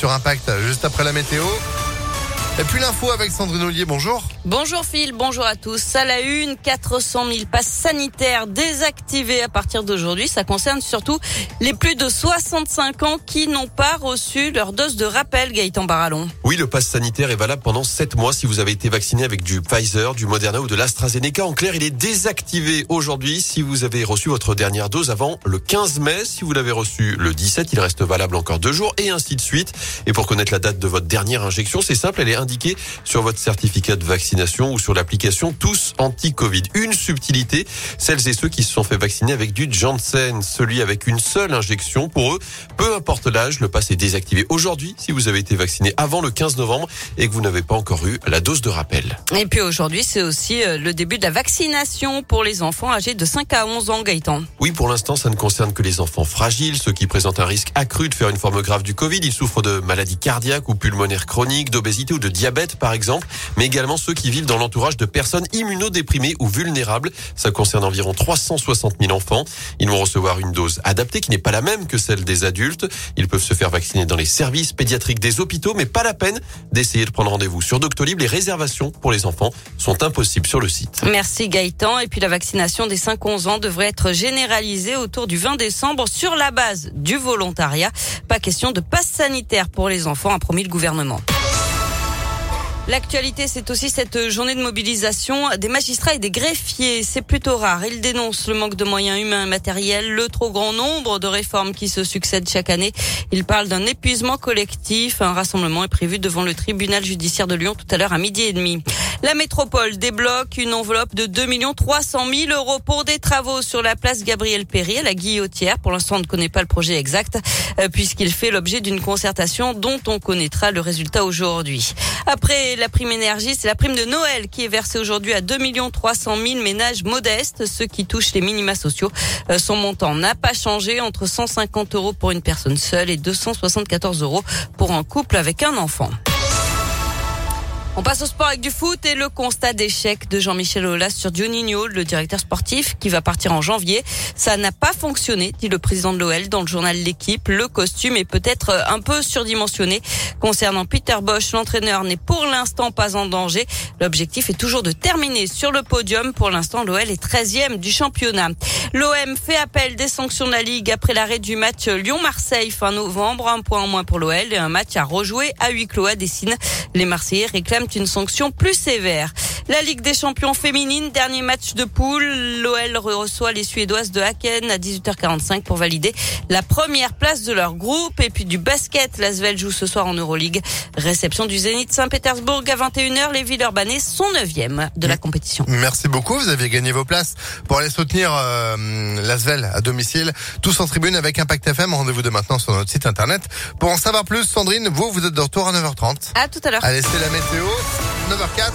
sur Impact juste après la météo. Et puis l'info avec Sandrine Ollier, bonjour. Bonjour Phil, bonjour à tous. À la une, 400 000 passes sanitaires désactivées à partir d'aujourd'hui. Ça concerne surtout les plus de 65 ans qui n'ont pas reçu leur dose de rappel, Gaëtan Barallon. Oui, le pass sanitaire est valable pendant 7 mois si vous avez été vacciné avec du Pfizer, du Moderna ou de l'AstraZeneca. En clair, il est désactivé aujourd'hui si vous avez reçu votre dernière dose avant le 15 mai. Si vous l'avez reçu le 17, il reste valable encore deux jours et ainsi de suite. Et pour connaître la date de votre dernière injection, c'est simple, elle est indiqué sur votre certificat de vaccination ou sur l'application Tous Anti-Covid. Une subtilité, celles et ceux qui se sont fait vacciner avec du Janssen, celui avec une seule injection. Pour eux, peu importe l'âge, le pass est désactivé aujourd'hui si vous avez été vacciné avant le 15 novembre et que vous n'avez pas encore eu la dose de rappel. Et puis aujourd'hui, c'est aussi euh, le début de la vaccination pour les enfants âgés de 5 à 11 ans, Gaëtan. Oui, pour l'instant, ça ne concerne que les enfants fragiles, ceux qui présentent un risque accru de faire une forme grave du Covid. Ils souffrent de maladies cardiaques ou pulmonaires chroniques, d'obésité ou de diabète par exemple, mais également ceux qui vivent dans l'entourage de personnes immunodéprimées ou vulnérables. Ça concerne environ 360 000 enfants. Ils vont recevoir une dose adaptée qui n'est pas la même que celle des adultes. Ils peuvent se faire vacciner dans les services pédiatriques des hôpitaux, mais pas la peine d'essayer de prendre rendez-vous sur Doctolib. Les réservations pour les enfants sont impossibles sur le site. Merci Gaëtan. Et puis la vaccination des 5-11 ans devrait être généralisée autour du 20 décembre sur la base du volontariat. Pas question de passe sanitaire pour les enfants, a promis le gouvernement. L'actualité, c'est aussi cette journée de mobilisation des magistrats et des greffiers. C'est plutôt rare. Ils dénoncent le manque de moyens humains et matériels, le trop grand nombre de réformes qui se succèdent chaque année. Ils parlent d'un épuisement collectif. Un rassemblement est prévu devant le tribunal judiciaire de Lyon tout à l'heure à midi et demi. La métropole débloque une enveloppe de 2 300 000 euros pour des travaux sur la place Gabriel à la Guillotière. Pour l'instant, on ne connaît pas le projet exact euh, puisqu'il fait l'objet d'une concertation dont on connaîtra le résultat aujourd'hui. Après la prime énergie, c'est la prime de Noël qui est versée aujourd'hui à 2 300 000 ménages modestes, ceux qui touchent les minima sociaux. Euh, son montant n'a pas changé entre 150 euros pour une personne seule et 274 euros pour un couple avec un enfant. On passe au sport avec du foot et le constat d'échec de Jean-Michel Aulas sur Juninho, le directeur sportif, qui va partir en janvier. Ça n'a pas fonctionné, dit le président de l'OL dans le journal L'équipe. Le costume est peut-être un peu surdimensionné. Concernant Peter Bosch, l'entraîneur n'est pour l'instant pas en danger. L'objectif est toujours de terminer sur le podium. Pour l'instant, l'OL est 13e du championnat. L'OM fait appel des sanctions de la Ligue après l'arrêt du match Lyon-Marseille fin novembre. Un point en moins pour l'OL et un match à rejouer à huis clos à Dessine. Les Marseillais réclament une sanction plus sévère. La Ligue des champions féminines, dernier match de poule. L'OL reçoit les Suédoises de Haken à 18h45 pour valider la première place de leur groupe. Et puis du basket, l'Asvel joue ce soir en Euroleague. Réception du Zénith Saint-Pétersbourg à 21h. Les Villeurbanais sont 9e de la compétition. Merci beaucoup. Vous avez gagné vos places pour aller soutenir euh, l'Asvel à domicile. Tous en tribune avec Impact FM. Rendez-vous de maintenant sur notre site internet. Pour en savoir plus, Sandrine, vous, vous êtes de retour à 9h30. À tout à l'heure. Allez, c'est la météo. 9h04.